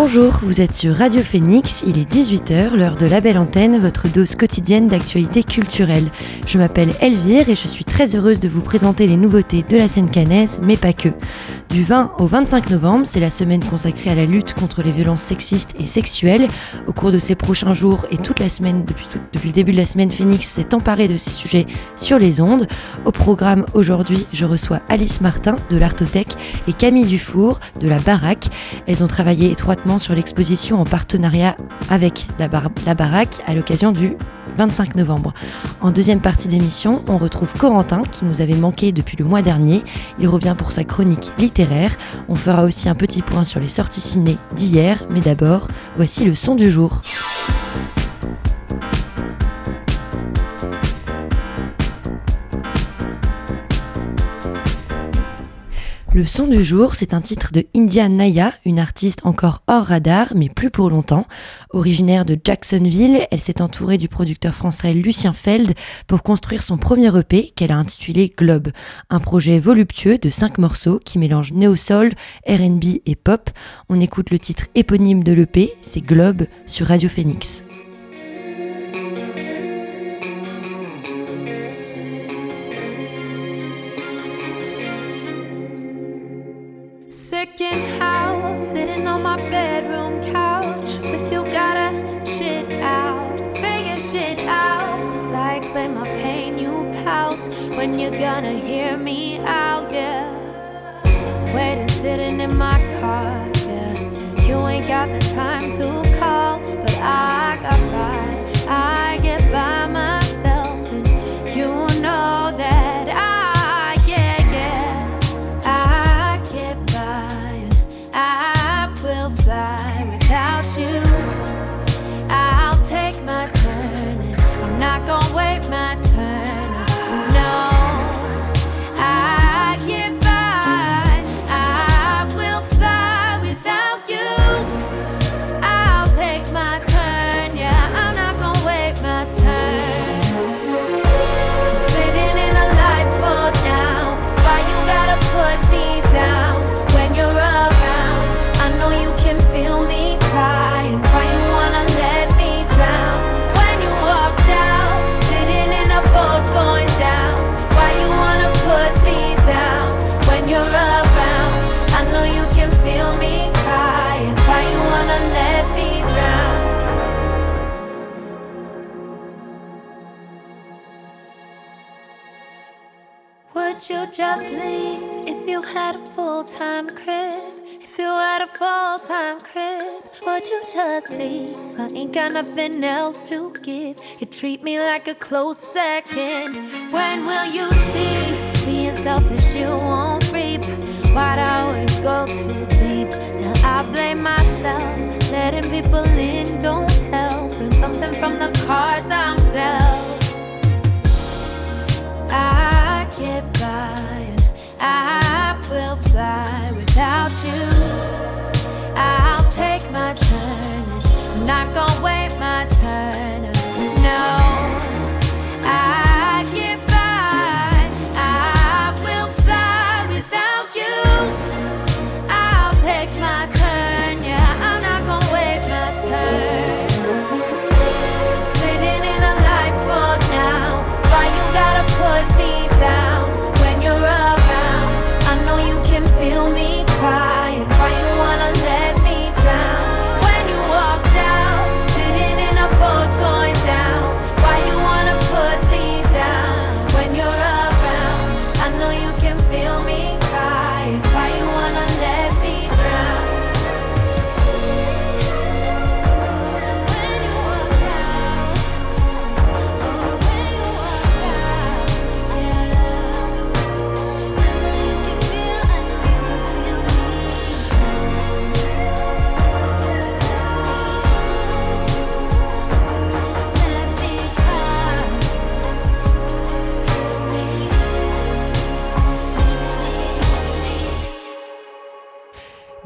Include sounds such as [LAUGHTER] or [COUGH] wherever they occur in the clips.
Bonjour, vous êtes sur Radio Phoenix, il est 18h, l'heure de la belle antenne, votre dose quotidienne d'actualité culturelle. Je m'appelle Elvire et je suis très heureuse de vous présenter les nouveautés de la scène canaise, mais pas que. Du 20 au 25 novembre, c'est la semaine consacrée à la lutte contre les violences sexistes et sexuelles. Au cours de ces prochains jours et toute la semaine, depuis, le début de la semaine, Phoenix s'est emparé de ces sujets sur les ondes. Au programme aujourd'hui, je reçois Alice Martin de l'Artothèque et Camille Dufour de la Baraque. Elles ont travaillé étroitement sur l'exposition en partenariat avec la, la Baraque à l'occasion du 25 novembre. En deuxième partie d'émission, on retrouve Corentin qui nous avait manqué depuis le mois dernier. Il revient pour sa chronique littéraire. On fera aussi un petit point sur les sorties ciné d'hier, mais d'abord, voici le son du jour. Le son du jour, c'est un titre de India Naya, une artiste encore hors radar, mais plus pour longtemps. Originaire de Jacksonville, elle s'est entourée du producteur français Lucien Feld pour construire son premier EP qu'elle a intitulé Globe. Un projet voluptueux de cinq morceaux qui mélange néo-soul, RB et pop. On écoute le titre éponyme de l'EP, c'est Globe sur Radio Phoenix. Second house, sitting on my bedroom couch with you gotta shit out, figure shit out. As I explain my pain, you pout when you're gonna hear me out, yeah. Waiting, sitting in my car, yeah. You ain't got the time to call, but I got by, just leave if you had a full time crib? If you had a full time crib, would you just leave? I ain't got nothing else to give. You treat me like a close second. When will you see? Being selfish, you won't reap. Why'd I always go too deep? Now I blame myself. Letting people in don't help. Something from the cards I'm dealt.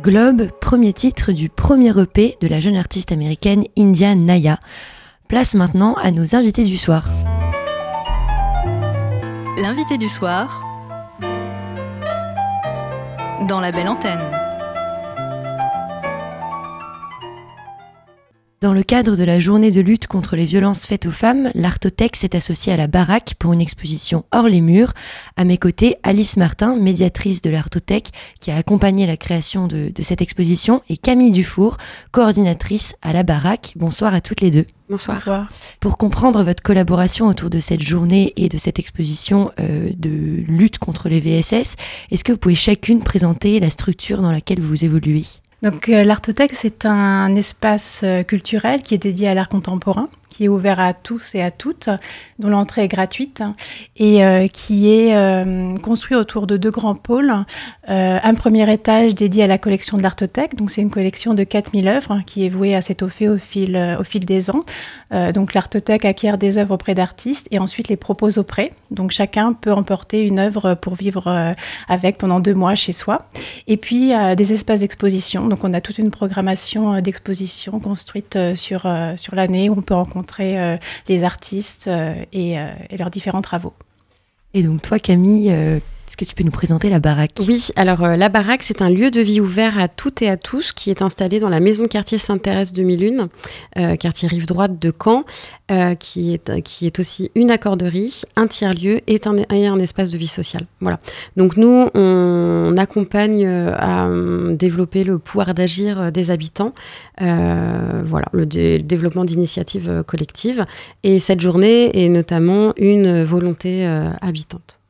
Globe, premier titre du premier EP de la jeune artiste américaine India Naya. Place maintenant à nos invités du soir. L'invité du soir dans la belle antenne. Dans le cadre de la journée de lutte contre les violences faites aux femmes, l'Artothèque s'est associée à la Baraque pour une exposition hors les murs. À mes côtés, Alice Martin, médiatrice de l'Artothèque, qui a accompagné la création de, cette exposition, et Camille Dufour, coordinatrice à la Baraque. Bonsoir à toutes les deux. Bonsoir. Bonsoir. Pour comprendre votre collaboration autour de cette journée et de cette exposition euh, de lutte contre les VSS, est-ce que vous pouvez chacune présenter la structure dans laquelle vous évoluez? Donc euh, l'Artothèque, c'est un espace euh, culturel qui est dédié à l'art contemporain qui est ouvert à tous et à toutes, dont l'entrée est gratuite et euh, qui est euh, construit autour de deux grands pôles. Euh, un premier étage dédié à la collection de l'Artothèque, donc c'est une collection de 4000 œuvres qui est vouée à s'étoffer au fil, au fil des ans. donc l'Artothèque acquiert des œuvres auprès d'artistes et ensuite les propose au prêt. Donc chacun peut emporter une œuvre pour vivre avec pendant deux mois chez soi. Et puis des espaces d'exposition. Donc on a toute une programmation d'exposition construite sur, sur l'année où on peut rencontrer euh, les artistes euh, euh, et, leurs différents travaux. Et donc toi Camille, est-ce que tu peux nous présenter la baraque? Oui, alors la baraque, c'est un lieu de vie ouvert à toutes et à tous qui est installé dans la maison de quartier Sainte-Thérèse 2001, quartier rive droite de Caen, qui, est, qui est aussi une accorderie, un tiers-lieu et un, et un espace de vie sociale. Voilà. Donc nous, on accompagne à développer le pouvoir d'agir des habitants euh, voilà, le, développement d'initiatives euh, collectives. Et cette journée est notamment une volonté euh, habitante.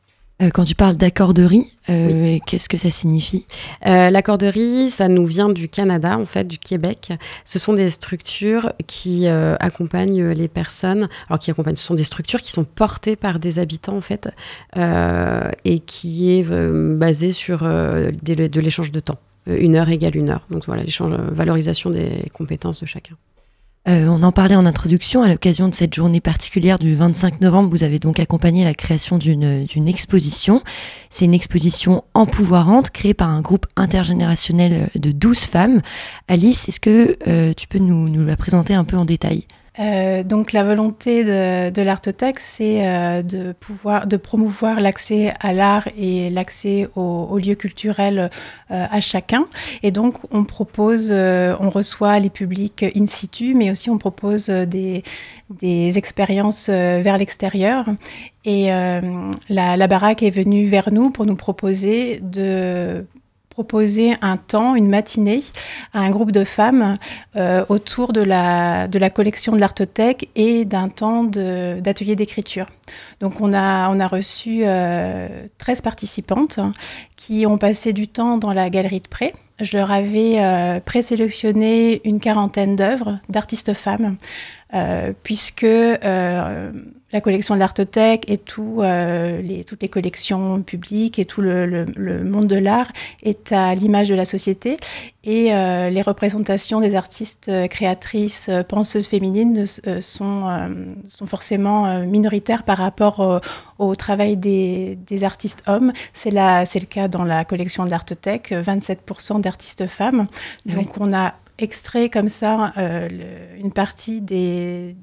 Quand tu parles d'accorderie, qu'est-ce que ça signifie? L'accorderie, ça nous vient du Canada, en fait, du Québec. Ce sont des structures qui accompagnent les personnes. Alors, qui accompagnent, ce sont des structures qui sont portées par des habitants, en fait, et qui est basée sur de l'échange de temps. Euh, une heure égale une heure. Donc voilà, l'échange, euh, valorisation des compétences de chacun. Euh, on en parlait en introduction, à l'occasion de cette journée particulière du 25 novembre, vous avez donc accompagné la création d'une exposition. C'est une exposition empouvoirante créée par un groupe intergénérationnel de 12 femmes. Alice, est-ce que tu peux nous la présenter un peu en détail? Euh, donc la volonté de, de l'Artothèque, c'est euh, de pouvoir de promouvoir l'accès à l'art et l'accès aux, lieux culturels euh, à chacun. Et donc on propose, on reçoit les publics in situ, mais aussi on propose des, des expériences vers l'extérieur. Et la, la baraque est venue vers nous pour nous proposer de proposer un temps, une matinée à un groupe de femmes euh, autour de la, de la collection de l'Artothèque et d'un temps d'atelier d'écriture. Donc on a, on a reçu 13 euh, participantes qui ont passé du temps dans la galerie de près. Je leur avais euh, présélectionné une quarantaine d'œuvres d'artistes femmes euh, puisque euh, la collection de l'Artothèque et tout, euh, les, toutes les collections publiques et tout le, le, monde de l'art est à l'image de la société. Et les représentations des artistes créatrices, penseuses féminines sont, sont forcément minoritaires par rapport au, travail des, des, artistes hommes. C'est le cas dans la collection de l'Artothèque, 27% d'artistes femmes. Donc on a extrait comme ça euh, une partie des,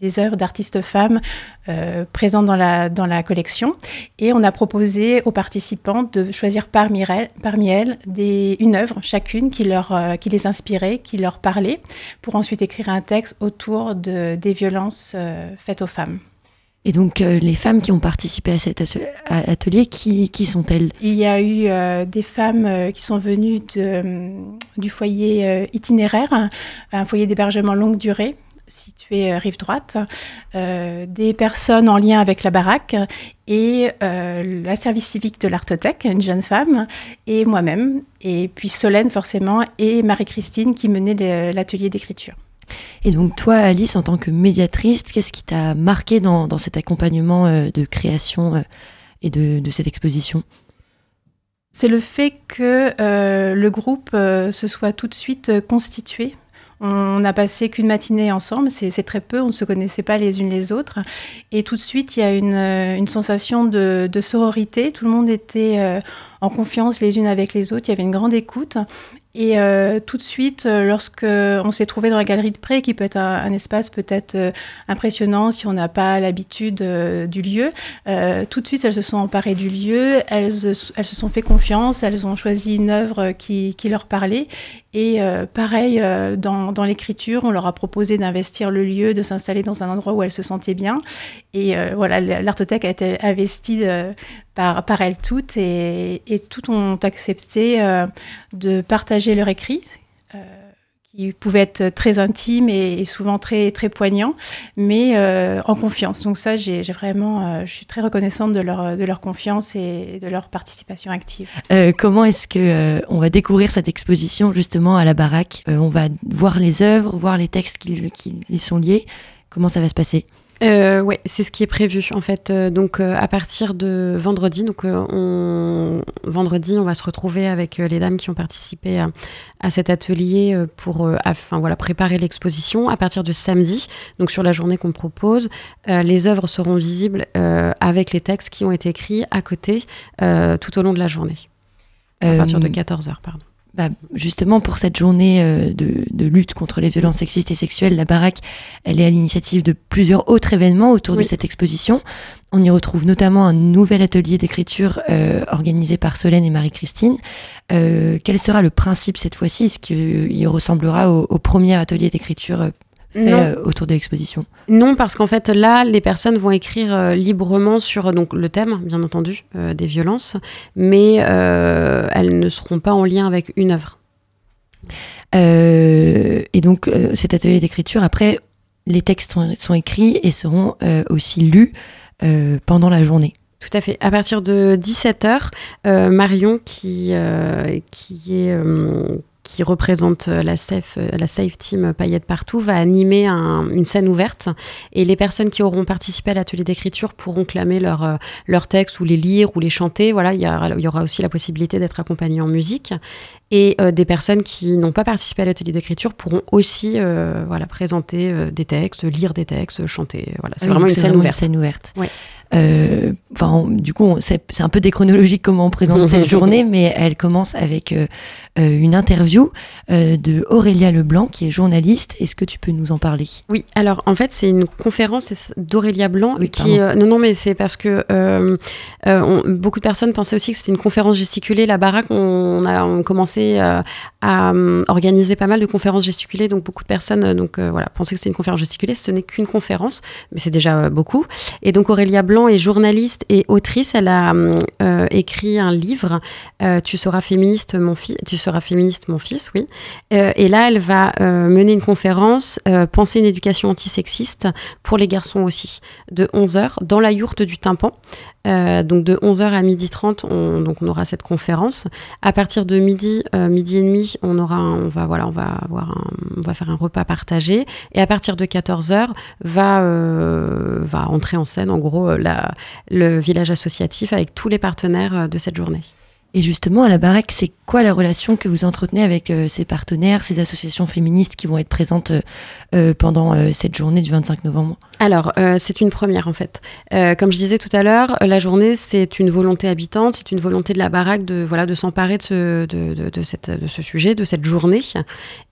des, œuvres d'artistes femmes euh, présentes dans la, dans la collection. Et on a proposé aux participants de choisir parmi elles, parmi elles des, une œuvre, chacune, qui, leur, euh, qui les inspirait, qui leur parlait, pour ensuite écrire un texte autour de, des violences faites aux femmes. Et donc, euh, les femmes qui ont participé à cet atelier, qui, qui sont-elles? Il y a eu euh, des femmes euh, qui sont venues du foyer itinéraire, un foyer d'hébergement longue durée situé rive droite, des personnes en lien avec la baraque et la service civique de l'Artothèque, une jeune femme, et moi-même, et puis Solène forcément, et Marie-Christine qui menait l'atelier d'écriture. Et donc toi, Alice, en tant que médiatrice, qu'est-ce qui t'a marqué dans, cet accompagnement euh, de création euh, et de, cette exposition? C'est le fait que euh, le groupe se soit tout de suite constitué. On n'a passé qu'une matinée ensemble, c'est très peu, on ne se connaissait pas les unes les autres. Et tout de suite, il y a une, sensation de, de, sororité. Tout le monde était en confiance les unes avec les autres. Il y avait une grande écoute. Et tout de suite, lorsque on s'est trouvé dans la galerie de près, qui peut être un, espace peut-être impressionnant si on n'a pas l'habitude du lieu, tout de suite, elles se sont emparées du lieu, elles, elles se sont fait confiance, elles ont choisi une œuvre qui, qui leur parlait. Et pareil, dans, dans l'écriture, on leur a proposé d'investir le lieu, de s'installer dans un endroit où elles se sentaient bien. Et voilà, l'artothèque a été investie par, elles toutes et, et toutes ont accepté euh, de partager leur écrit. Euh, qui pouvait être très intime et, souvent très très poignant, mais euh, en confiance. Donc ça, j'ai vraiment, je suis très reconnaissante de leur de leur confiance et de leur participation active. comment est-ce que on va découvrir cette exposition justement à la baraque? On va voir les œuvres, voir les textes qui, qui y sont liés. Comment ça va se passer? Euh, ouais, c'est ce qui est prévu en fait. Euh, donc euh, à partir de vendredi, donc euh, on... vendredi, on va se retrouver avec les dames qui ont participé à, cet atelier pour, enfin voilà, préparer l'exposition. À partir de samedi, donc sur la journée qu'on propose, les œuvres seront visibles avec les textes qui ont été écrits à côté tout au long de la journée. À partir de 14 h pardon. Bah, justement pour cette journée euh, de, lutte contre les violences sexistes et sexuelles, la baraque, elle est à l'initiative de plusieurs autres événements autour de cette exposition. On y retrouve notamment un nouvel atelier d'écriture euh, organisé par Solène et Marie-Christine. Euh, quel sera le principe cette fois-ci? Est-ce qu'il ressemblera au, au, premier atelier d'écriture euh, autour de l'exposition Non, parce qu'en fait, là, les personnes vont écrire euh, librement sur donc, le thème, bien entendu, euh, des violences, mais elles ne seront pas en lien avec une œuvre. et donc, cet atelier d'écriture, après, les textes sont, sont écrits et seront aussi lus pendant la journée. Tout à fait. À partir de 17h, Marion, qui, qui est qui représente euh, la Safe, euh, la safe Team Paillettes Partout, va animer une scène ouverte. Et les personnes qui auront participé à l'atelier d'écriture pourront clamer leur, euh, leur texte ou les lire ou les chanter. Voilà, il y, il y aura aussi la possibilité d'être accompagné en musique. Et des personnes qui n'ont pas participé à l'atelier d'écriture pourront aussi voilà, présenter des textes, lire des textes, chanter. Voilà, c'est vraiment, une scène. Une scène ouverte. Enfin, du coup, c'est un peu déchronologique comment on présente cette [LAUGHS] journée, mais elle commence avec euh, une interview euh, de Aurélia Leblanc, qui est journaliste. Est-ce que tu peux nous en parler? Oui, alors en fait, c'est une conférence d'Aurélia Blanc qui. Euh, non, non, mais c'est parce que beaucoup de personnes pensaient aussi que c'était une conférence gesticulée. La baraque, on, a commencé à organiser pas mal de conférences gesticulées, donc beaucoup de personnes donc, voilà, pensaient que c'était une conférence gesticulée. Ce n'est qu'une conférence, mais c'est déjà beaucoup. Et donc Aurélia Blanc est journaliste et autrice. Elle a écrit un livre, Tu seras féministe, mon fils. Tu sera féministe, mon fils, oui. Euh, et là, elle va euh, mener une conférence, euh, Penser une éducation antisexiste pour les garçons aussi, de 11h, dans la yourte du tympan. donc de 11h à 12h30, on, donc on aura cette conférence. À partir de midi, midi et demi, on, aura on, va, voilà, on, va avoir on va faire un repas partagé. Et à partir de 14h, va, va entrer en scène, en gros, la, le village associatif avec tous les partenaires de cette journée. Et justement, à la baraque, c'est quoi la relation que vous entretenez avec euh, ces partenaires, ces associations féministes qui vont être présentes euh, euh, pendant cette journée du 25 novembre? Alors, c'est une première en fait. comme je disais tout à l'heure, la journée, c'est une volonté habitante, c'est une volonté de la baraque de, voilà, de s'emparer de ce, de, de, cette, de ce sujet, de cette journée.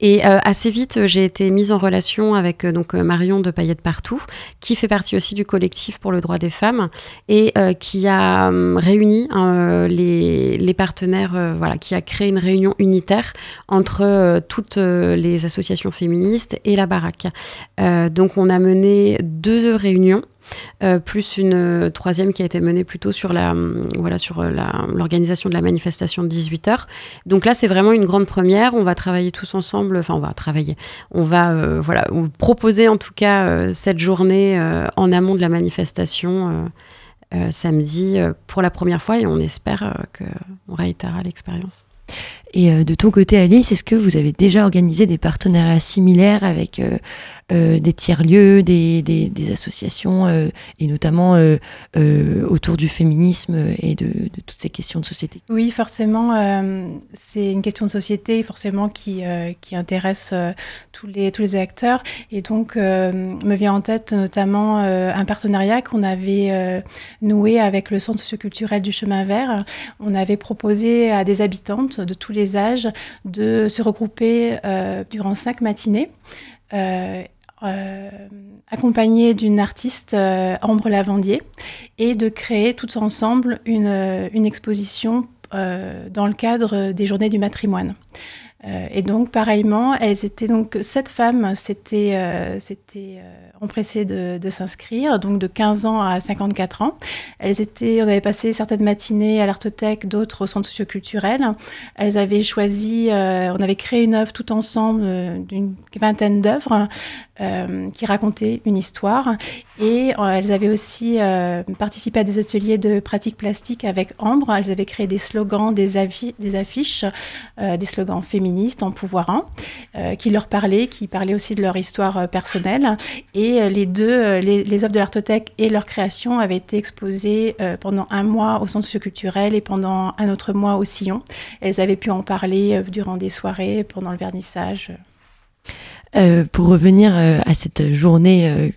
Et assez vite, j'ai été mise en relation avec donc, Marion de Paillettes Partout, qui fait partie aussi du collectif pour le droit des femmes et qui a hum, réuni les, les partenaires, euh, voilà, qui a créé une réunion unitaire entre euh, toutes euh, les associations féministes et la baraque. donc on a mené deux réunions. plus une troisième qui a été menée plutôt sur la voilà sur l'organisation de la manifestation de 18h. Donc là c'est vraiment une grande première, on va travailler tous ensemble, enfin on va travailler. On va voilà, proposer en tout cas cette journée en amont de la manifestation samedi euh, pour la première fois et on espère euh, qu'on réitérera l'expérience. Et euh, de ton côté, Alice, est-ce que vous avez déjà organisé des partenariats similaires avec euh, euh, des tiers-lieux, des, associations, et notamment autour du féminisme et de, toutes ces questions de société? Oui, forcément, c'est une question de société, forcément, qui, qui intéresse tous, les, tous les acteurs. Et donc, me vient en tête notamment un partenariat qu'on avait noué avec le Centre socioculturel du Chemin Vert. On avait proposé à des habitantes de tous les de se regrouper durant cinq matinées. accompagnés d'une artiste Ambre Lavandier et de créer tous ensemble une, une exposition dans le cadre des journées du matrimoine. Euh, et donc, pareillement, elles étaient donc sept femmes, c'était euh, euh, empressées de, de s'inscrire, donc de 15 ans à 54 ans. Elles étaient, on avait passé certaines matinées à l'artothèque, d'autres au centre socioculturel. Elles avaient choisi, on avait créé une œuvre tout ensemble d'une vingtaine d'œuvres euh, qui racontaient une histoire. Et euh, elles avaient aussi euh, participé à des ateliers de pratique plastique avec Ambre. Elles avaient créé des slogans, des, des affiches, des slogans féministes, empouvoirants, qui leur parlaient, qui parlaient aussi de leur histoire personnelle. Et les deux, les, les, œuvres de l'artothèque et leur création avaient été exposées pendant un mois au centre socioculturel et pendant un autre mois au Sillon. Elles avaient pu en parler durant des soirées, pendant le vernissage. Euh, pour revenir euh, à cette journée euh,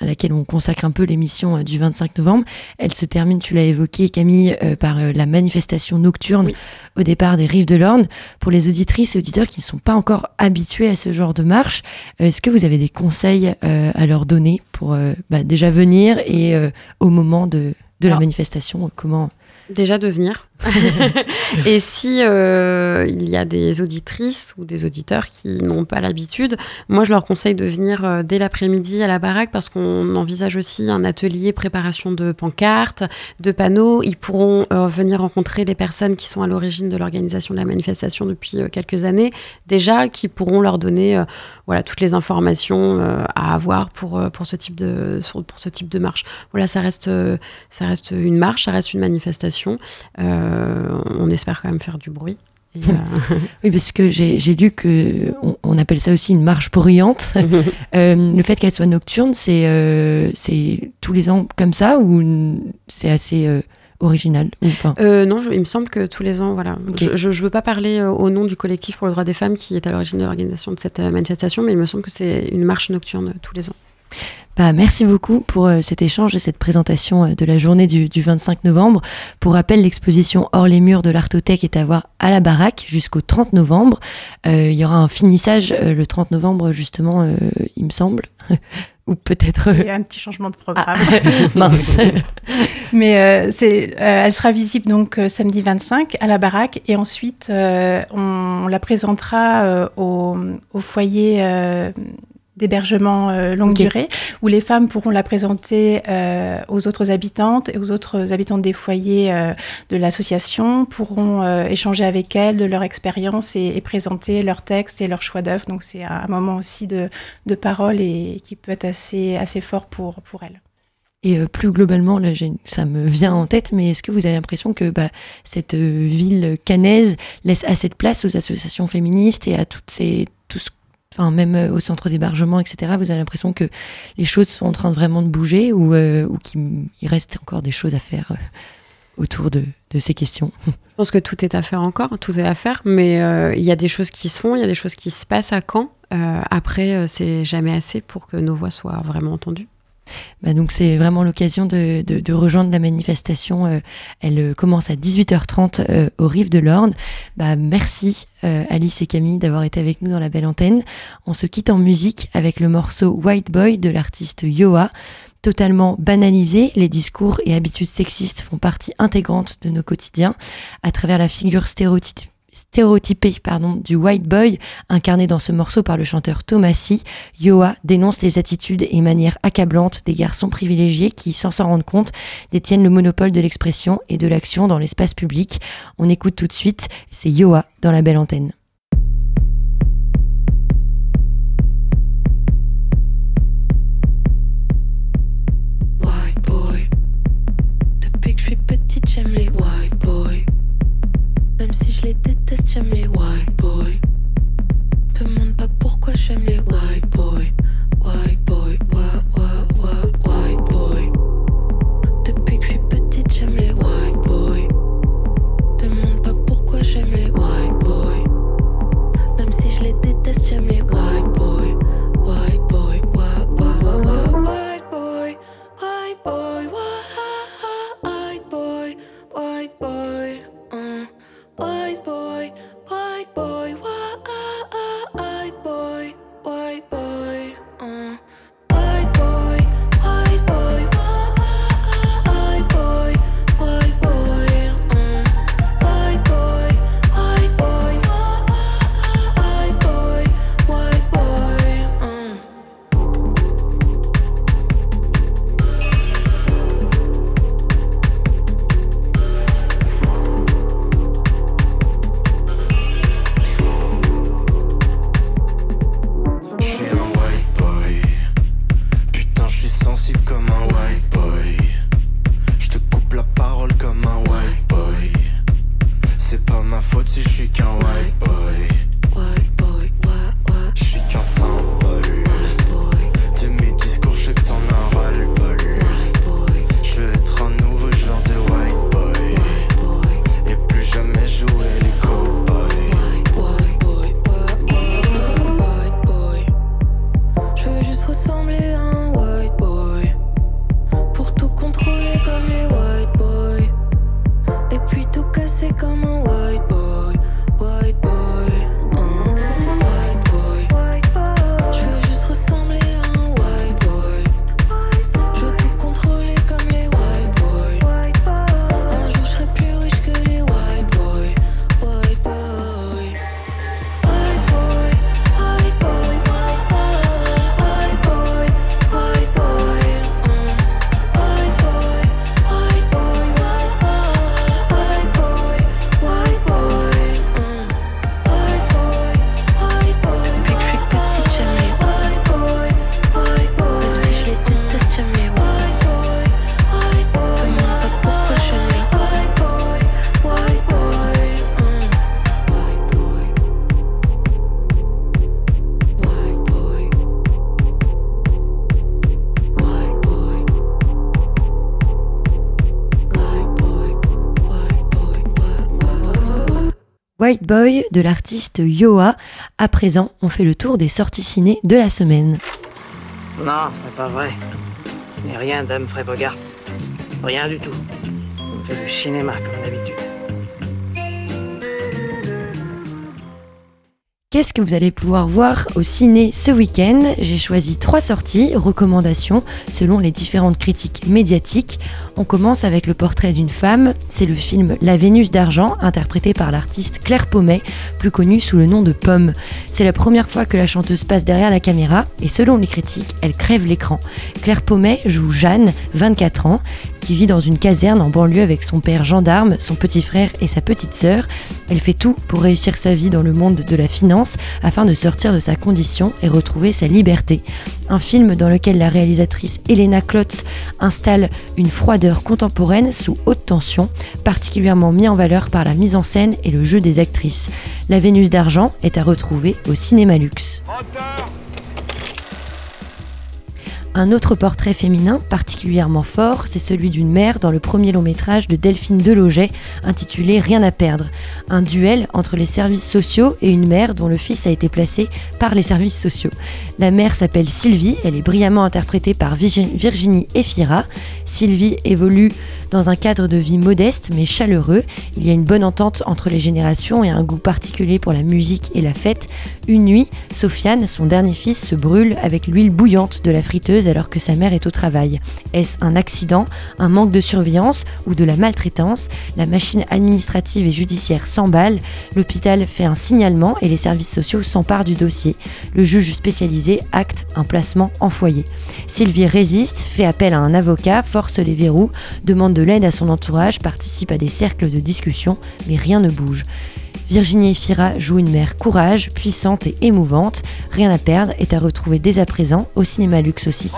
à laquelle on consacre un peu l'émission du 25 novembre, elle se termine, tu l'as évoqué Camille, par la manifestation nocturne au départ des rives de l'Orne. Pour les auditrices et auditeurs qui ne sont pas encore habitués à ce genre de marche, est-ce que vous avez des conseils à leur donner pour bah, déjà venir et au moment de, de la manifestation, comment Déjà de venir. [LAUGHS] et si euh, il y a des auditrices ou des auditeurs qui n'ont pas l'habitude, moi je leur conseille de venir euh, dès l'après-midi à la baraque parce qu'on envisage aussi un atelier préparation de pancartes, de panneaux. Ils pourront euh, venir rencontrer les personnes qui sont à l'origine de l'organisation de la manifestation depuis quelques années déjà, qui pourront leur donner voilà toutes les informations à avoir pour pour ce type de pour ce type de marche. Voilà, ça reste ça reste une marche, ça reste une manifestation on espère quand même faire du bruit. Euh, [LAUGHS] oui, parce que j'ai lu que on, appelle ça aussi une marche bruyante. [LAUGHS] Euh, le fait qu'elle soit nocturne, c'est c'est tous les ans comme ça ou c'est assez original. Non, il me semble que tous les ans, voilà. Je ne veux pas parler au nom du collectif pour le droit des femmes qui est à l'origine de l'organisation de cette manifestation, mais il me semble que c'est une marche nocturne tous les ans. Bah, merci beaucoup pour euh, cet échange et cette présentation euh, de la journée du, 25 novembre. Pour rappel, l'exposition Hors les murs de l'Artothèque est à voir à la baraque jusqu'au 30 novembre. Euh, il y aura un finissage le 30 novembre, justement, il me semble. [LAUGHS] Ou peut-être. Il y a un petit changement de programme. Ah, [LAUGHS] mince. [LAUGHS] Mais c'est, elle sera visible donc samedi 25 à la baraque et ensuite on, la présentera au, au, foyer d'hébergement euh, longue durée, où les femmes pourront la présenter euh, aux autres habitantes et aux autres habitantes des foyers euh, de l'association, pourront échanger avec elles de leur expérience et, présenter leurs textes et leurs choix d'œuvres. Donc c'est un moment aussi de, de, parole et qui peut être assez, assez fort pour, pour elles. Et plus globalement, là, ça me vient en tête, mais est-ce que vous avez l'impression que bah, cette ville canaise laisse assez de place aux associations féministes et à toutes ces, enfin même euh, au centre d'hébergement, etc. Vous avez l'impression que les choses sont en train de vraiment de bouger ou, euh, ou qu'il reste encore des choses à faire euh, autour de, de, ces questions? Je pense que tout est à faire encore, tout est à faire, mais il y a des choses qui se font, il y a des choses qui se passent à Caen. après, c'est jamais assez pour que nos voix soient vraiment entendues. Bah donc c'est vraiment l'occasion de, rejoindre la manifestation. Euh, elle euh, commence à 18h30 euh, aux rives de l'Orne. Bah, merci Alice et Camille d'avoir été avec nous dans la belle antenne. On se quitte en musique avec le morceau White Boy de l'artiste Yoa. Totalement banalisé, les discours et habitudes sexistes font partie intégrante de nos quotidiens à travers la figure stéréotypée stéréotypé pardon, du white boy incarné dans ce morceau par le chanteur Thomasy, Yoa dénonce les attitudes et manières accablantes des garçons privilégiés qui, sans s'en rendre compte, détiennent le monopole de l'expression et de l'action dans l'espace public. On écoute tout de suite, c'est Yoa dans la belle antenne. Boy de l'artiste Yoa. À présent, on fait le tour des sorties ciné de la semaine. Non, c'est pas vrai. N'est rien d'Humphrey Bogart. Rien du tout. On fait du cinéma. Qu'est-ce que vous allez pouvoir voir au ciné ce week-end J'ai choisi trois sorties, recommandations selon les différentes critiques médiatiques. On commence avec le portrait d'une femme. C'est le film La Vénus d'argent, interprété par l'artiste Claire Pommet, plus connue sous le nom de Pomme. C'est la première fois que la chanteuse passe derrière la caméra et selon les critiques, elle crève l'écran. Claire Pommet joue Jeanne, 24 ans, qui vit dans une caserne en banlieue avec son père gendarme, son petit frère et sa petite sœur. Elle fait tout pour réussir sa vie dans le monde de la finance afin de sortir de sa condition et retrouver sa liberté. Un film dans lequel la réalisatrice Elena Klotz installe une froideur contemporaine sous haute tension, particulièrement mis en valeur par la mise en scène et le jeu des actrices. La Vénus d'argent est à retrouver au cinéma luxe. Un autre portrait féminin particulièrement fort, c'est celui d'une mère dans le premier long métrage de Delphine Deloget intitulé Rien à perdre. Un duel entre les services sociaux et une mère dont le fils a été placé par les services sociaux. La mère s'appelle Sylvie, elle est brillamment interprétée par Virgi- Virginie Efira. Sylvie évolue dans un cadre de vie modeste mais chaleureux. Il y a une bonne entente entre les générations et un goût particulier pour la musique et la fête. Une nuit, Sofiane, son dernier fils, se brûle avec l'huile bouillante de la friteuse alors que sa mère est au travail. Est-ce un accident, un manque de surveillance ou de la maltraitance? La machine administrative et judiciaire s'emballe, l'hôpital fait un signalement et les services sociaux s'emparent du dossier. Le juge spécialisé acte un placement en foyer. Sylvie résiste, fait appel à un avocat, force les verrous, demande de l'aide à son entourage, participe à des cercles de discussion, mais rien ne bouge. Virginie Efira joue une mère courage, puissante et émouvante. Rien à perdre est à retrouver dès à présent au cinéma luxe aussi.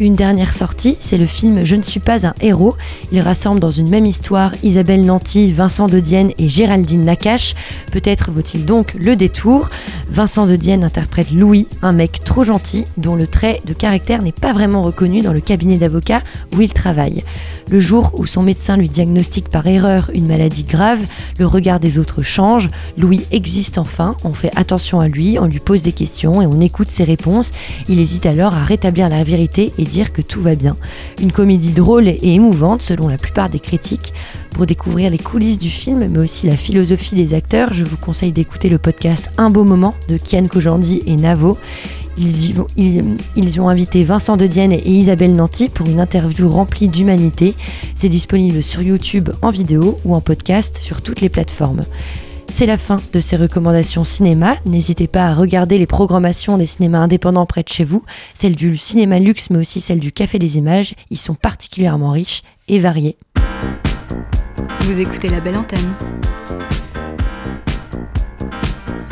Une dernière sortie, c'est le film Je ne suis pas un héros. Il rassemble dans une même histoire Isabelle Nanty, Vincent de Dienne et Géraldine Nakache. Peut-être vaut-il donc le détour. Vincent de Dienne interprète Louis, un mec trop gentil dont le trait de caractère n'est pas vraiment reconnu dans le cabinet d'avocat où il travaille. Le jour où son médecin lui diagnostique par erreur une maladie grave, le regard des autres change. Louis existe enfin, on fait attention à lui, on lui pose des questions et on écoute ses réponses. Il hésite alors à rétablir la vérité dire que tout va bien. Une comédie drôle et émouvante selon la plupart des critiques. Pour découvrir les coulisses du film, mais aussi la philosophie des acteurs, je vous conseille d'écouter le podcast Un beau moment de Kian Kojandi et Navo. Ils, y vont- ont invité Vincent de Dienne et Isabelle Nanty pour une interview remplie d'humanité. C'est disponible sur YouTube en vidéo ou en podcast sur toutes les plateformes. C'est la fin de ces recommandations cinéma. N'hésitez pas à regarder les programmations des cinémas indépendants près de chez vous, celles du cinéma luxe mais aussi celles du Café des Images. Ils sont particulièrement riches et variés. Vous écoutez la belle antenne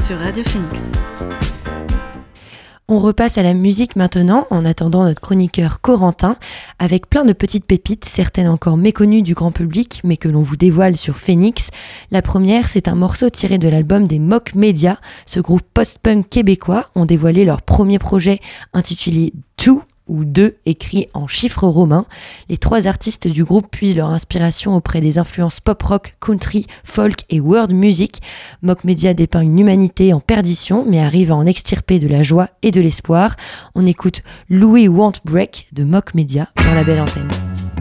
sur Radio Phoenix. On repasse à la musique maintenant, en attendant notre chroniqueur Corentin, avec plein de petites pépites, certaines encore méconnues du grand public, mais que l'on vous dévoile sur Phoenix. La première, c'est un morceau tiré de l'album des Mock Media. Ce groupe post-punk québécois ont dévoilé leur premier projet intitulé Two ou deux écrits en chiffres romains. Les trois artistes du groupe puisent leur inspiration auprès des influences pop-rock, country, folk et world music. Mock Media dépeint une humanité en perdition mais arrive à en extirper de la joie et de l'espoir. On écoute Louis Won't Break de Mock Media dans la belle antenne.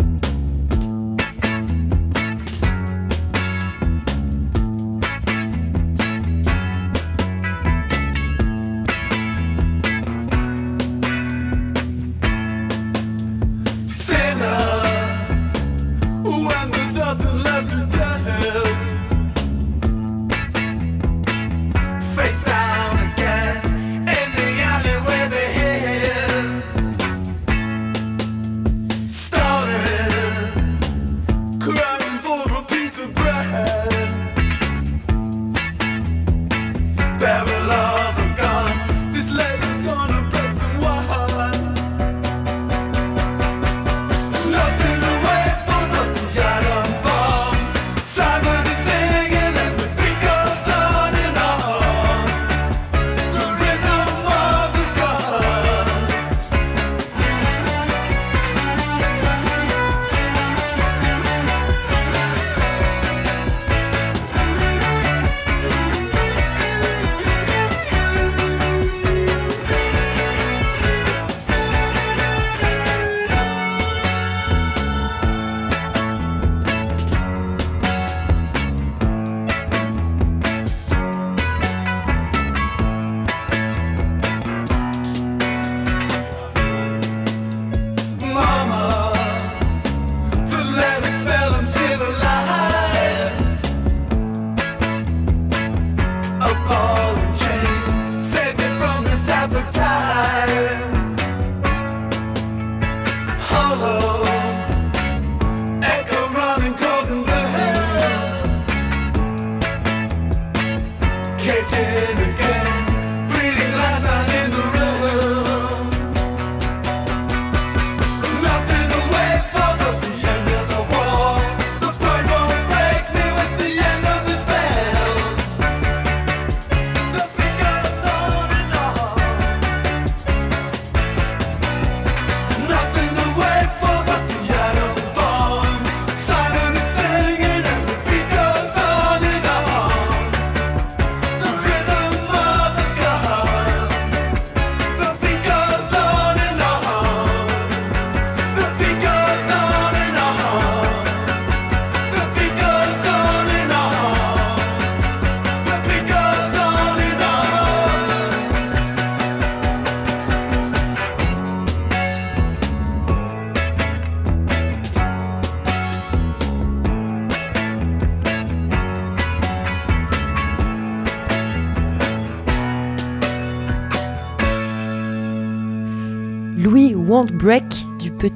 Break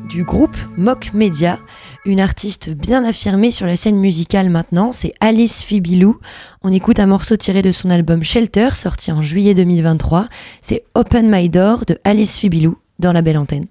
du, groupe Mock Media, une artiste bien affirmée sur la scène musicale maintenant, c'est Alice Fibilou. On écoute un morceau tiré de son album Shelter, sorti en juillet 2023. C'est Open My Door de Alice Fibilou dans la belle antenne.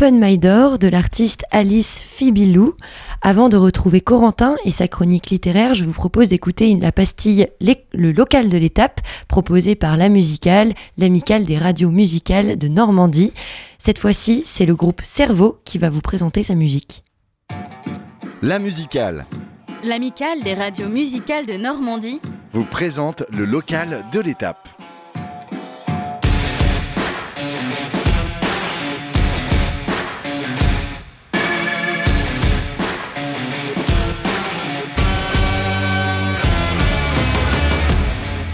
Open My Door de l'artiste Alice Fibilou. Avant de retrouver Corentin et sa chronique littéraire, je vous propose d'écouter la pastille Le local de l'étape proposée par La Musicale, l'amicale des radios musicales de Normandie. Cette fois-ci, c'est le groupe Cerveau qui va vous présenter sa musique. La Musicale. L'amicale des radios musicales de Normandie vous présente le local de l'étape.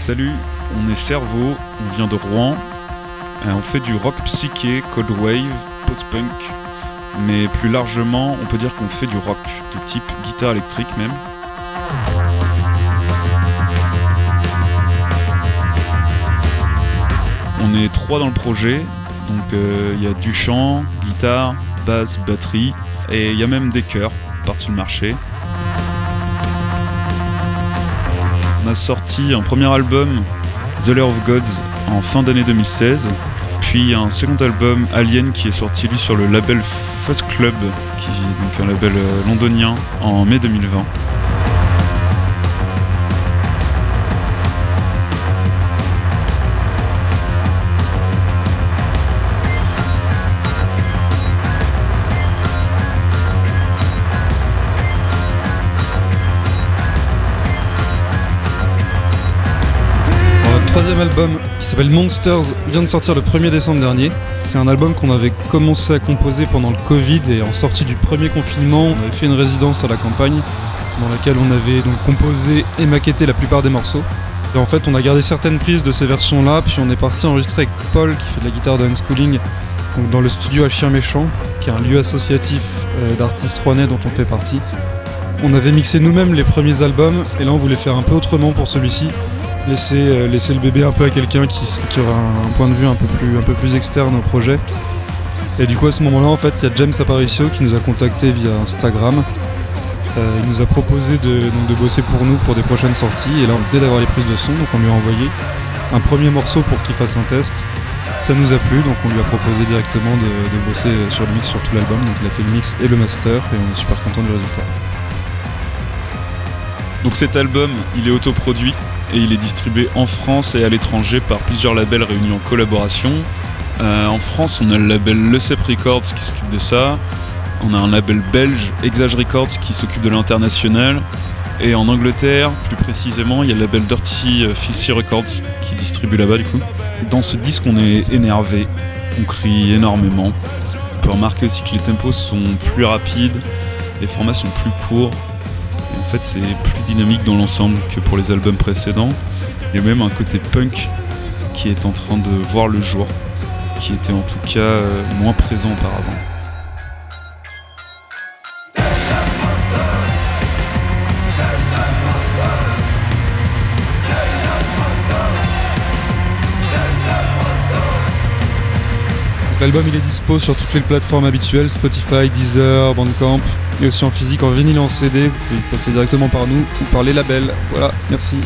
Salut, on est Cerveau, on vient de Rouen. Euh, on fait du rock psyché, cold wave, post-punk. Mais plus largement, on peut dire qu'on fait du rock, de type guitare électrique même. On est trois dans le projet, donc euh, il y a du chant, guitare, basse, batterie, et il y a même des chœurs par-dessus le marché. On a sorti un premier album, The Lair of Gods, en fin d'année 2016. Puis un second album, Alien, qui est sorti lui sur le label Fuzz Club, qui est un label euh, londonien, en mai 2020. Troisième album qui s'appelle Monsters vient de sortir le 1er décembre dernier. C'est un album qu'on avait commencé à composer pendant le Covid et en sortie du premier confinement, on avait fait une résidence à la campagne dans laquelle on avait donc composé et maquetté la plupart des morceaux. Et en fait, on a gardé certaines prises de ces versions-là, puis on est parti enregistrer avec Paul qui fait de la guitare de unschooling dans le studio à Chien Méchant, qui est un lieu associatif euh, d'artistes rouennais dont on fait partie. On avait mixé nous-mêmes les premiers albums et là on voulait faire un peu autrement pour celui-ci laisser, euh, laisser le bébé un peu à quelqu'un qui, aura un, point de vue un peu plus, externe au projet. Et du coup à ce moment-là en fait il y a James Aparicio qui nous a contacté via Instagram. Euh, il nous a proposé de, bosser pour nous pour des prochaines sorties et là dès d'avoir les prises de son donc on lui a envoyé un premier morceau pour qu'il fasse un test. Ça nous a plu donc on lui a proposé directement de, de bosser sur le mix sur tout l'album donc il a fait le mix et le master et on est super content du résultat. Donc cet album il est autoproduit et il est distribué en France et à l'étranger par plusieurs labels réunis en collaboration. Euh, en France, on a le label Le Cep Records qui s'occupe de ça. On a un label belge, Exage Records, qui s'occupe de l'international. Et en Angleterre, plus précisément, il y a le label Dirty Fissy Records qui distribue là-bas du coup. Dans ce disque, on est énervé, on crie énormément. On peut remarquer aussi que les tempos sont plus rapides, les formats sont plus courts, en fait, c'est plus dynamique dans l'ensemble que pour les albums précédents. Il y a même un côté punk qui est en train de voir le jour, qui était en tout cas euh, moins présent auparavant. L'album est dispo sur toutes les plateformes habituelles, Spotify, Deezer, Bandcamp, et aussi en physique, en vinyle, en CD. Vous pouvez passer directement par nous ou par les labels. Voilà, merci.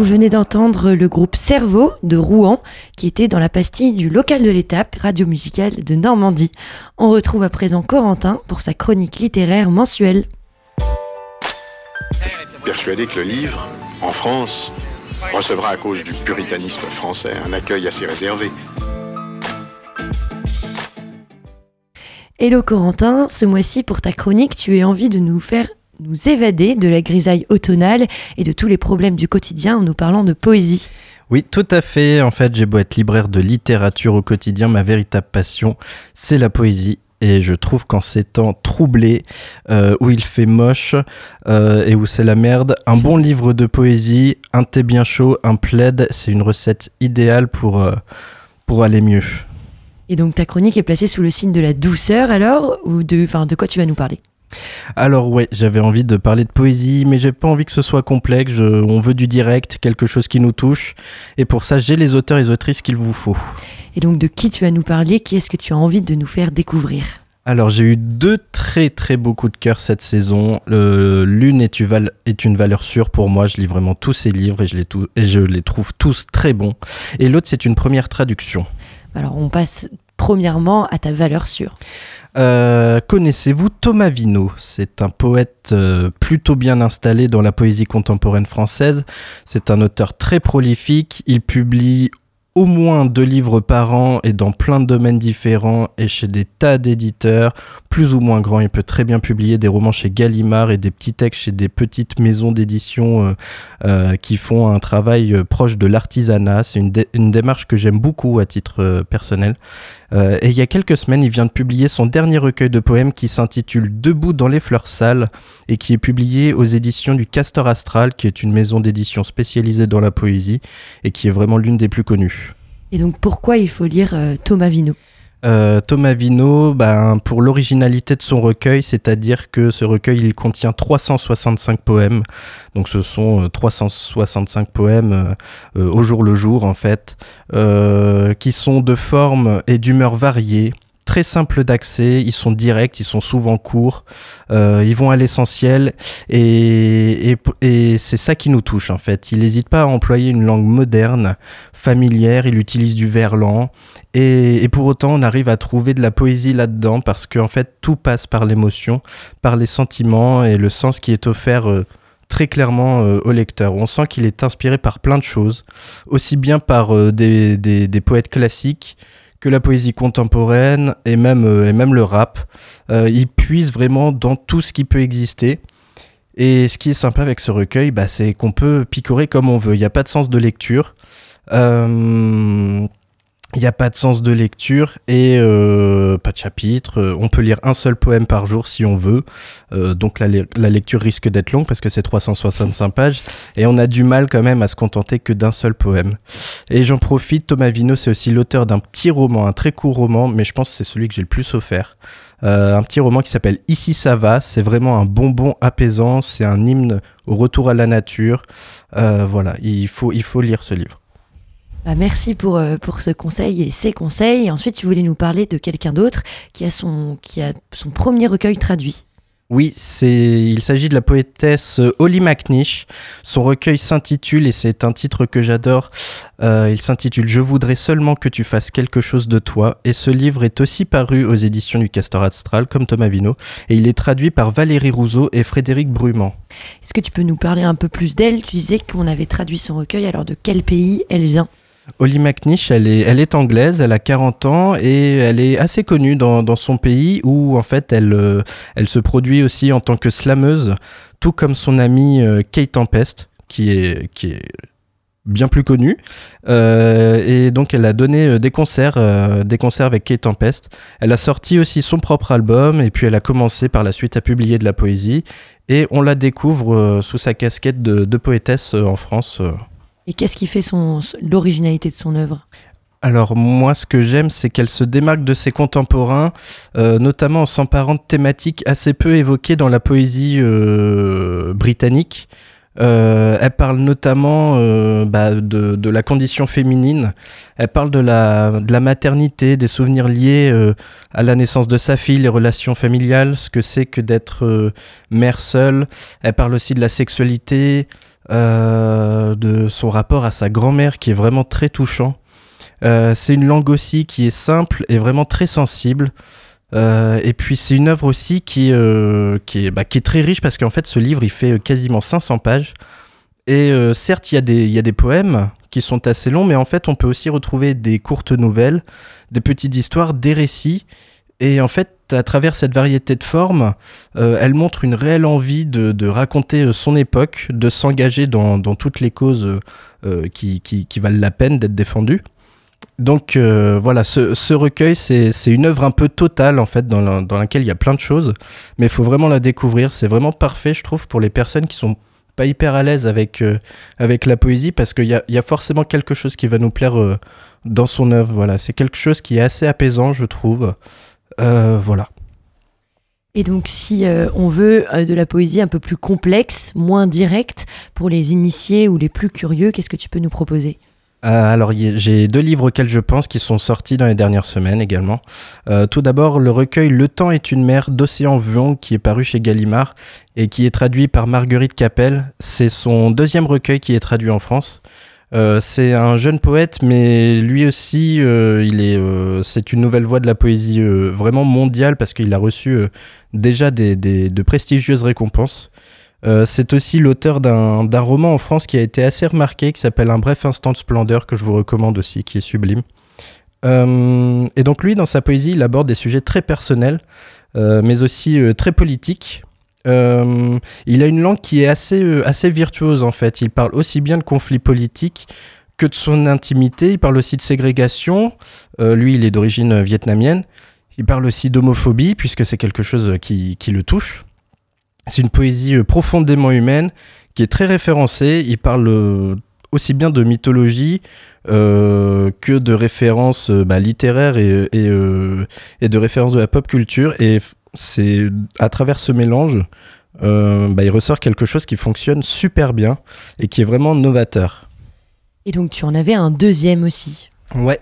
Vous venez d'entendre le groupe Cerveau de Rouen qui était dans la pastille du local de l'étape, radio musicale de Normandie. On retrouve à présent Corentin pour sa chronique littéraire mensuelle. Persuadé que le livre, en France, recevra à cause du puritanisme français un accueil assez réservé. Hello Corentin, ce mois-ci pour ta chronique, tu as envie de nous faire nous évader de la grisaille automnale et de tous les problèmes du quotidien en nous parlant de poésie. Oui, tout à fait. En fait, j'ai beau être libraire de littérature au quotidien, ma véritable passion, c'est la poésie. Et je trouve qu'en ces temps troublés, euh, où il fait moche euh, et où c'est la merde, un bon livre de poésie, un thé bien chaud, un plaid, c'est une recette idéale pour, euh, pour aller mieux. Et donc ta chronique est placée sous le signe de la douceur alors? Ou de, de quoi tu vas nous parler? Alors ouais, j'avais envie de parler de poésie, mais j'ai pas envie que ce soit complexe. Je- on veut du direct, quelque chose qui nous touche, et pour ça j'ai les auteurs et les autrices qu'il vous faut. Et donc de qui tu vas nous parler? Qui est-ce que tu as envie de nous faire découvrir? Alors j'ai eu deux très très beaux coups de cœur cette saison. L'une est, une val- est une valeur sûre pour moi. Je lis vraiment tous ces livres et je les, tou- et je les trouve tous très bons. Et l'autre c'est une première traduction. Alors on passe premièrement à ta valeur sûre. Euh, Connaissez-vous Thomas Vino? C'est un poète euh, plutôt bien installé dans la poésie contemporaine française. C'est un auteur très prolifique. Il publie au moins deux livres par an et dans plein de domaines différents et chez des tas d'éditeurs, plus ou moins grands. Il peut très bien publier des romans chez Gallimard et des petits textes chez des petites maisons d'édition euh, euh, qui font un travail euh, proche de l'artisanat. C'est une, une démarche que j'aime beaucoup à titre personnel. Et il y a quelques semaines, il vient de publier son dernier recueil de poèmes qui s'intitule Debout dans les fleurs sales et qui est publié aux éditions du Castor Astral, qui est une maison d'édition spécialisée dans la poésie et qui est vraiment l'une des plus connues. Et donc pourquoi il faut lire euh, Thomas Vino? Euh, Thomas Vino, ben, pour l'originalité de son recueil, c'est-à-dire que ce recueil il contient 365 poèmes, donc ce sont euh, 365 poèmes euh, euh, au jour le jour en fait, qui sont de forme et d'humeur variées, très simples d'accès, ils sont directs, ils sont souvent courts, euh, ils vont à l'essentiel et, c'est ça qui nous touche en fait. Il n'hésite pas à employer une langue moderne, familière, il utilise du verlan et, et pour autant on arrive à trouver de la poésie là-dedans parce qu'en fait tout passe par l'émotion, par les sentiments et le sens qui est offert euh, très clairement euh, au lecteur. On sent qu'il est inspiré par plein de choses, aussi bien par des poètes classiques que la poésie contemporaine et même, euh, le rap. Euh, il puise vraiment dans tout ce qui peut exister. Et ce qui est sympa avec ce recueil, bah, c'est qu'on peut picorer comme on veut. Il n'y a pas de sens de lecture. Euh, il n'y a pas de sens de lecture et euh, pas de chapitre. Euh, On peut lire un seul poème par jour si on veut. Euh, donc la, le- la lecture risque d'être longue parce que c'est 365 pages. Et on a du mal quand même à se contenter que d'un seul poème. Et j'en profite, Thomas Vino, c'est aussi l'auteur d'un petit roman, un très court roman, mais je pense que c'est celui que j'ai le plus offert. Euh, un petit roman qui s'appelle Ici ça va. C'est vraiment un bonbon apaisant. C'est un hymne au retour à la nature. Voilà, il faut, il faut lire ce livre. Bah, merci pour, euh, pour ce conseil et ces conseils. Et ensuite, tu voulais nous parler de quelqu'un d'autre qui, a son- qui a son premier recueil traduit. Oui, c'est, il s'agit de la poétesse Holly McNish. Son recueil s'intitule, et c'est un titre que j'adore, euh, il s'intitule Je voudrais seulement que tu fasses quelque chose de toi. Et ce livre est aussi paru aux éditions du Castor Astral, comme Thomas Vino, et il est traduit par Valérie Rousseau et Frédéric Brumand. Est-ce que tu peux nous parler un peu plus d'elle? Tu disais qu'on avait traduit son recueil, alors de quel pays elle vient? Holly McNish, elle est, elle est anglaise, elle a 40 ans et elle est assez connue dans, son pays où en fait elle, euh, elle se produit aussi en tant que slameuse, tout comme son amie euh, Kate Tempest, qui est, qui est bien plus connue. Euh, et donc elle a donné des concerts, des concerts avec Kate Tempest. Elle a sorti aussi son propre album et puis elle a commencé par la suite à publier de la poésie. Et on la découvre sous sa casquette de, de poétesse en France. Et qu'est-ce qui fait l'originalité de son œuvre? Alors moi, ce que j'aime, c'est qu'elle se démarque de ses contemporains, euh, notamment en s'emparant de thématiques assez peu évoquées dans la poésie euh, britannique. Euh, elle parle notamment euh, bah, de, de, la condition féminine. Elle parle de la, de la maternité, des souvenirs liés euh, à la naissance de sa fille, les relations familiales, ce que c'est que d'être euh, mère seule. Elle parle aussi de la sexualité, euh, de son rapport à sa grand-mère qui est vraiment très touchant. c'est une langue aussi qui est simple et vraiment très sensible. Euh, et puis c'est une œuvre aussi qui, euh, bah, qui, est, très riche parce qu'en fait ce livre il fait quasiment 500 pages. Et euh, certes il y, y, a des poèmes qui sont assez longs, mais en fait on peut aussi retrouver des courtes nouvelles, des petites histoires, des récits. Et en fait à travers cette variété de formes, elle montre une réelle envie de, raconter son époque, de s'engager dans, toutes les causes qui valent la peine d'être défendues. Donc euh, voilà, ce, recueil, c'est une œuvre un peu totale en fait, dans, la, dans laquelle il y a plein de choses, mais il faut vraiment la découvrir. C'est vraiment parfait, je trouve, pour les personnes qui sont pas hyper à l'aise avec, euh, la poésie, parce qu'il y a, y a, forcément quelque chose qui va nous plaire euh, dans son œuvre. Voilà, c'est quelque chose qui est assez apaisant, je trouve. voilà. Et donc, si on veut de la poésie un peu plus complexe, moins directe, pour les initiés ou les plus curieux, qu'est-ce que tu peux nous proposer? Euh, alors, j'ai deux livres auxquels je pense qui sont sortis dans les dernières semaines également. Euh, tout d'abord, le recueil Le temps est une mer d'Océan Vuong qui est paru chez Gallimard et qui est traduit par Marguerite Capel. C'est son deuxième recueil qui est traduit en France. Euh, c'est un jeune poète, mais lui aussi, c'est une nouvelle voie de la poésie vraiment mondiale parce qu'il a reçu déjà de prestigieuses récompenses. Euh, c'est aussi l'auteur d'un roman en France qui a été assez remarqué, qui s'appelle Un bref instant de splendeur, que je vous recommande aussi, qui est sublime. Euh, et donc lui, dans sa poésie, il aborde des sujets très personnels, euh, mais aussi très politiques. il a une langue qui est assez, assez virtuose en fait. Il parle aussi bien de conflits politiques que de son intimité. Il parle aussi de ségrégation. lui, il est d'origine vietnamienne. Il parle aussi d'homophobie, puisque c'est quelque chose qui, qui le touche. C'est une poésie euh, profondément humaine qui est très référencée. Il parle euh, aussi bien de mythologie euh, que de références bah, littéraires et, de références de la pop culture. Et c'est à travers ce mélange, bah, il ressort quelque chose qui fonctionne super bien et qui est vraiment novateur. Et donc tu en avais un deuxième aussi. Ouais,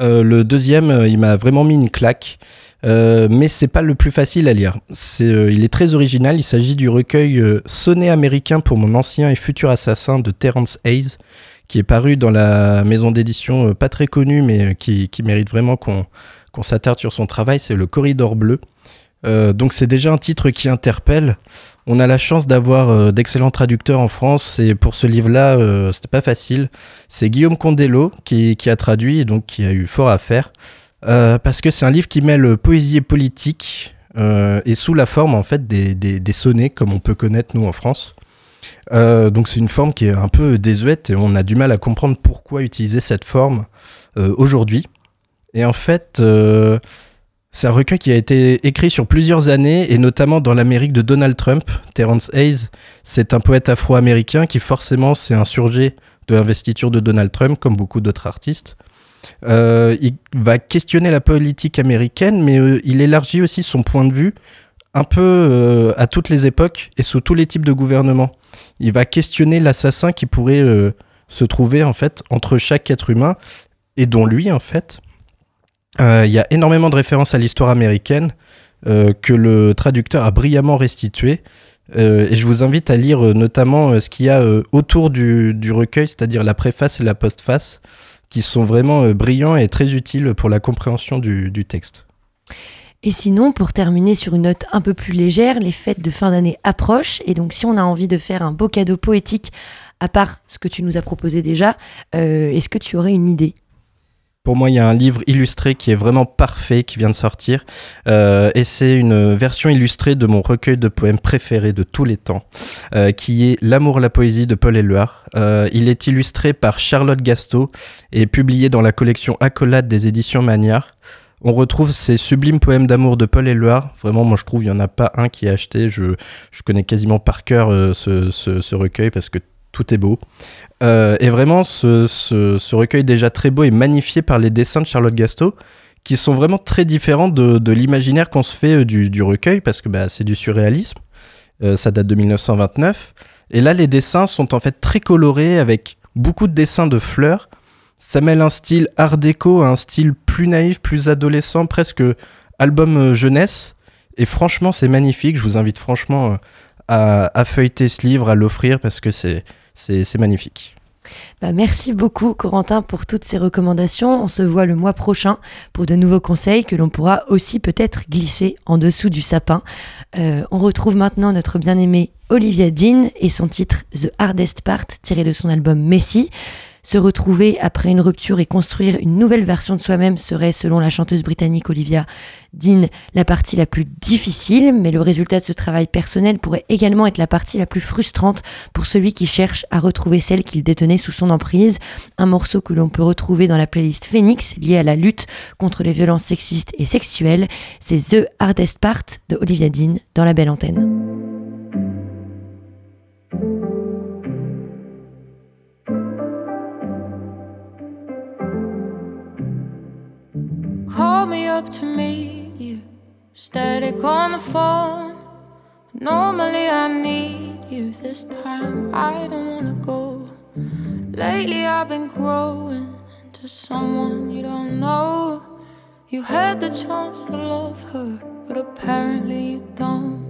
le deuxième, il m'a vraiment mis une claque. Euh, mais c'est pas le plus facile à lire. Euh, il est très original. Il s'agit du recueil euh, Sonnet américain pour mon ancien et futur assassin de Terence Hayes, qui est paru dans la maison d'édition pas très connue, mais qui, mérite vraiment qu'on s'attarde sur son travail. C'est Le Corridor Bleu. Donc c'est déjà un titre qui interpelle. On a la chance d'avoir d'excellents traducteurs en France et pour ce livre-là, c'était pas facile. C'est Guillaume Condello qui, a traduit et donc qui a eu fort à faire. Euh, parce que c'est un livre qui mêle poésie et politique euh, et sous la forme en fait des, sonnets comme on peut connaître nous en France. Euh, donc c'est une forme qui est un peu désuète et on a du mal à comprendre pourquoi utiliser cette forme euh, aujourd'hui. Et en fait, euh, c'est un recueil qui a été écrit sur plusieurs années et notamment dans l'Amérique de Donald Trump. Terence Hayes, c'est un poète afro-américain qui forcément s'est insurgé de l'investiture de Donald Trump comme beaucoup d'autres artistes. Euh, il va questionner la politique américaine, mais euh, il élargit aussi son point de vue un peu euh, à toutes les époques et sous tous les types de gouvernements. Il va questionner l'assassin qui pourrait se trouver en fait entre chaque être humain et dont lui en fait. Il y a énormément de références à l'histoire américaine que le traducteur a brillamment restitué. et je vous invite à lire notamment ce qu'il y a autour du, recueil, c'est-à-dire la préface et la postface qui sont vraiment euh, brillants et très utiles pour la compréhension du, texte. Et sinon, pour terminer sur une note un peu plus légère, les fêtes de fin d'année approchent. Et donc, si on a envie de faire un beau cadeau poétique, à part ce que tu nous as proposé déjà, euh, est-ce que tu aurais une idée? Pour moi, il y a un livre illustré qui est vraiment parfait, qui vient de sortir. Euh, et c'est une version illustrée de mon recueil de poèmes préféré de tous les temps, euh, qui est L'amour, la poésie de Paul Éluard. Euh, il est illustré par Charlotte Gasto et publié dans la collection Accolade des éditions Magnard. On retrouve ces sublimes poèmes d'amour de Paul Éluard. Vraiment, moi je trouve il n'y en a pas un qui a acheté. Je, connais quasiment par cœur ce, ce, ce recueil parce que tout est beau. Euh, et vraiment, ce, recueil déjà très beau est magnifié par les dessins de Charlotte Gasto, qui sont vraiment très différents de, l'imaginaire qu'on se fait euh, du, recueil, parce que bah, c'est du surréalisme. Euh, ça date de 1929. Et là, les dessins sont en fait très colorés avec beaucoup de dessins de fleurs. Ça mêle un style art déco à un style plus naïf, plus adolescent, presque album jeunesse. Et franchement, c'est magnifique. Je vous invite franchement à feuilleter ce livre, à l'offrir parce que c'est c'est magnifique. Bah, merci beaucoup Corentin pour toutes ces recommandations. On se voit le mois prochain pour de nouveaux conseils que l'on pourra aussi peut-être glisser en dessous du sapin. Euh, on retrouve maintenant notre bien-aimée Olivia Dean et son titre The Hardest Part tiré de son album Messi. Se retrouver après une rupture et construire une nouvelle version de soi-même serait, selon la chanteuse britannique Olivia Dean, la partie la plus difficile, mais le résultat de ce travail personnel pourrait également être la partie la plus frustrante pour celui qui cherche à retrouver celle qu'il détenait sous son emprise. Un morceau que l'on peut retrouver dans la playlist Phoenix liée à la lutte contre les violences sexistes et sexuelles, c'est The Hardest Part de Olivia Dean dans la belle antenne. Phone. Normally I need you. This time I don't wanna go. Lately I've been growing into someone you don't know. You had the chance to love her, but apparently you don't.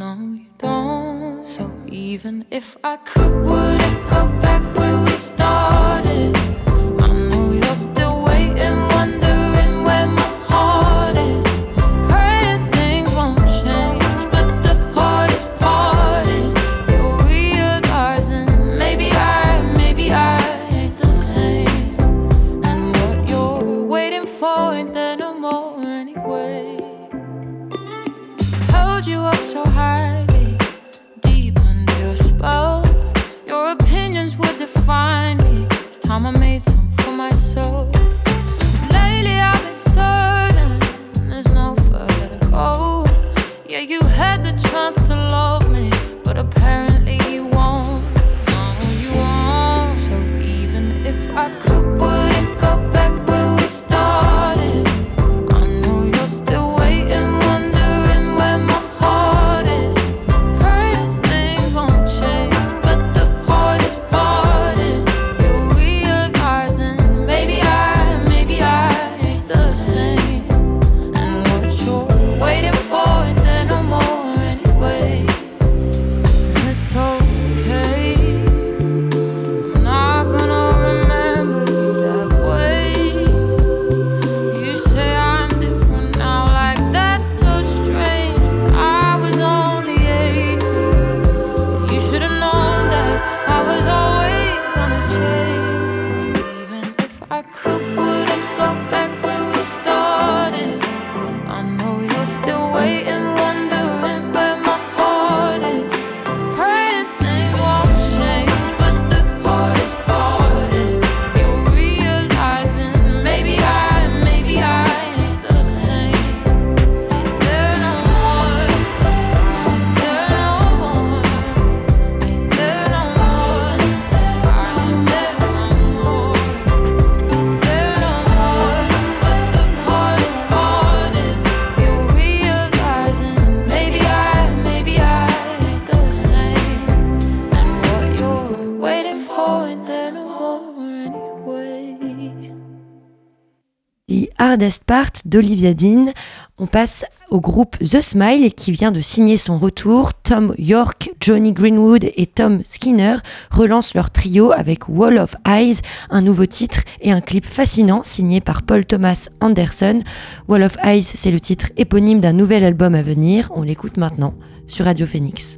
No, you don't. So even if I could, would it go back where we started? d'Olivia Dean. On passe au groupe The Smile qui vient de signer son retour. Tom York, Johnny Greenwood et Tom Skinner relancent leur trio avec Wall of Eyes, un nouveau titre et un clip fascinant signé par Paul Thomas Anderson. Wall of Eyes, c'est le titre éponyme d'un nouvel album à venir. On l'écoute maintenant sur Radio Phoenix.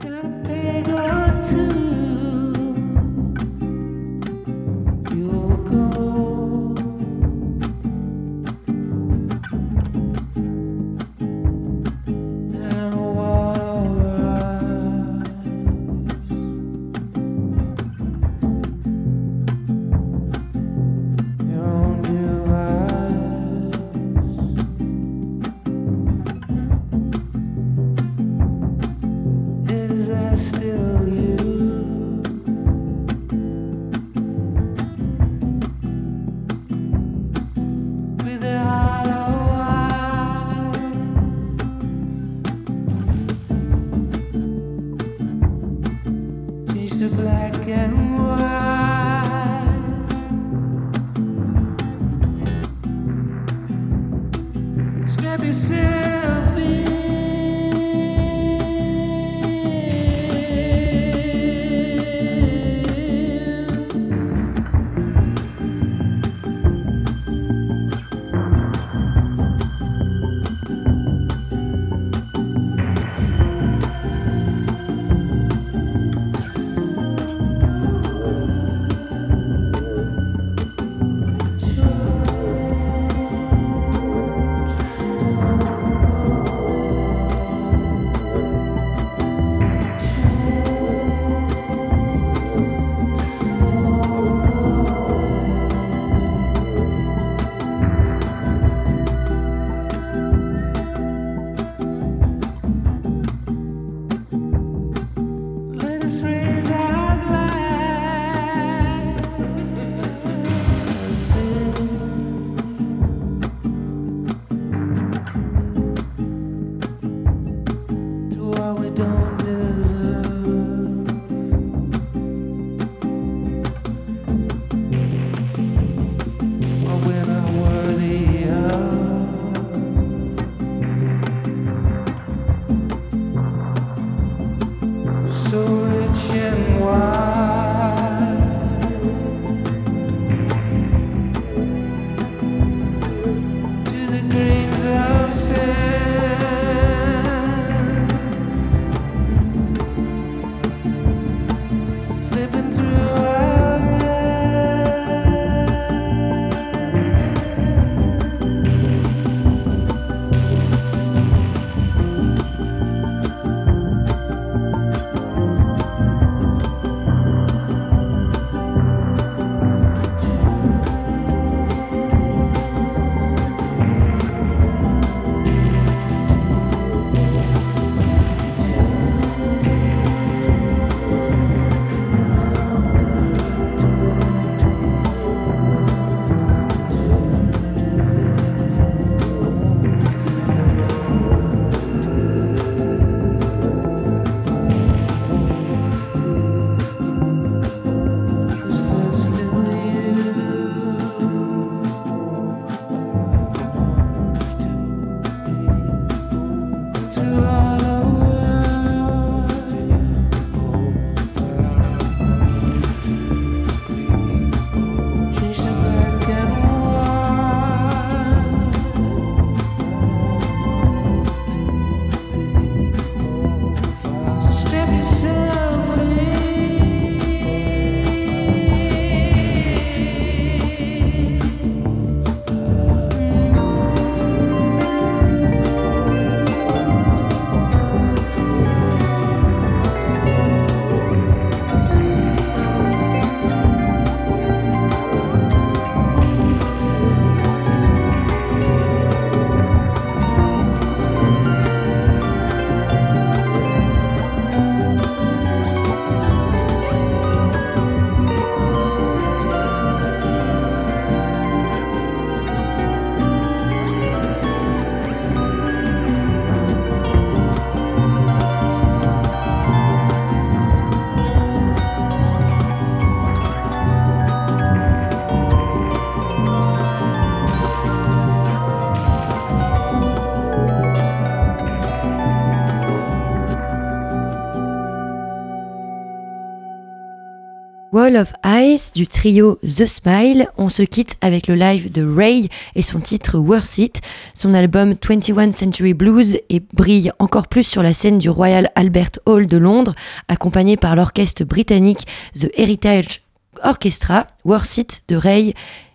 Wall of Ice du trio The Smile. On se quitte avec le live de Ray et son titre Worth It. Son album 21 Century Blues et brille encore plus sur la scène du Royal Albert Hall de Londres, accompagné par l'orchestre britannique The Heritage Orchestra. Worth It de Ray,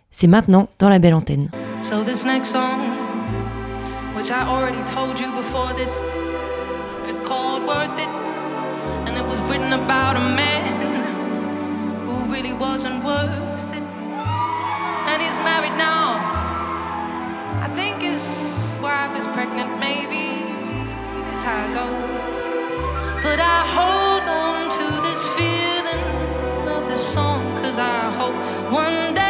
c'est maintenant dans la belle antenne. Really wasn't worth it, and he's married now. I think his wife is pregnant, maybe is how it goes. But I hold on to this feeling of this song, cause I hope one day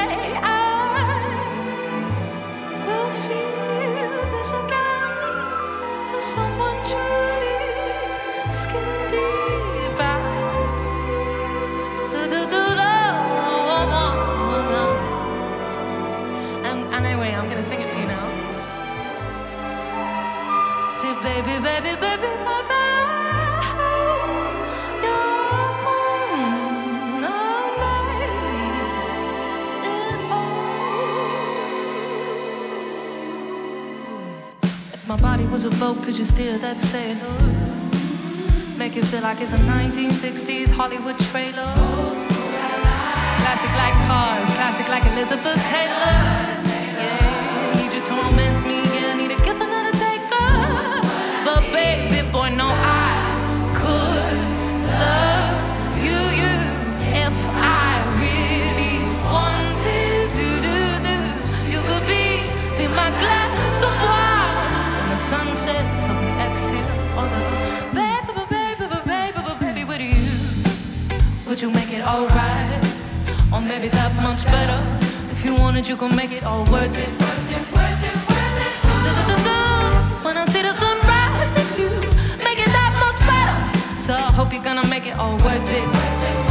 gonna sing it for you now. Say, baby, baby, baby, baby. If my body was a boat, could you steer that sailor? Make it feel like it's a 1960s Hollywood trailer. Classic like cars, classic like Elizabeth Taylor. It alright? Or maybe that much better. If you wanted, you could make it all worth it. When I see the sunrise you, make it that much better. So I hope you're gonna make it all worth it.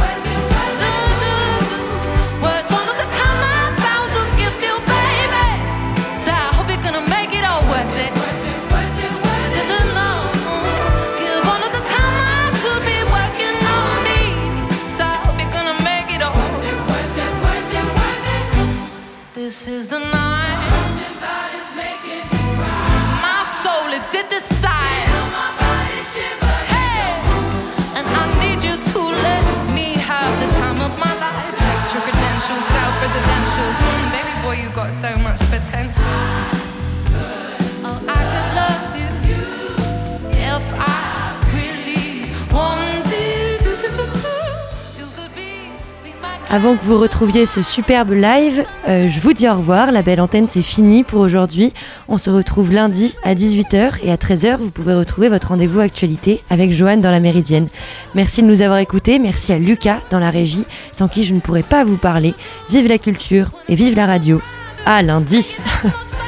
Residentials. Mm, baby boy, you got so much potential. Oh, I could love you if I Avant que vous retrouviez ce superbe live, euh, je vous dis au revoir. La belle antenne, c'est fini pour aujourd'hui. On se retrouve lundi à 18h et à 13h, vous pouvez retrouver votre rendez-vous actualité avec Joanne dans la Méridienne. Merci de nous avoir écoutés. Merci à Lucas dans la régie, sans qui je ne pourrais pas vous parler. Vive la culture et vive la radio. À lundi. [LAUGHS]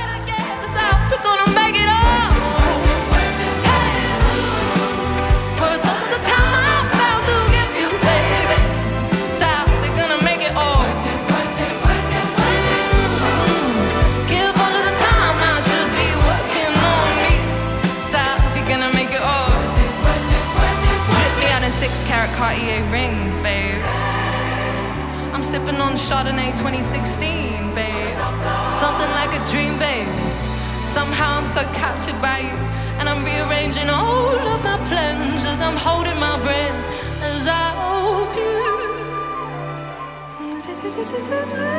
Do, do, do.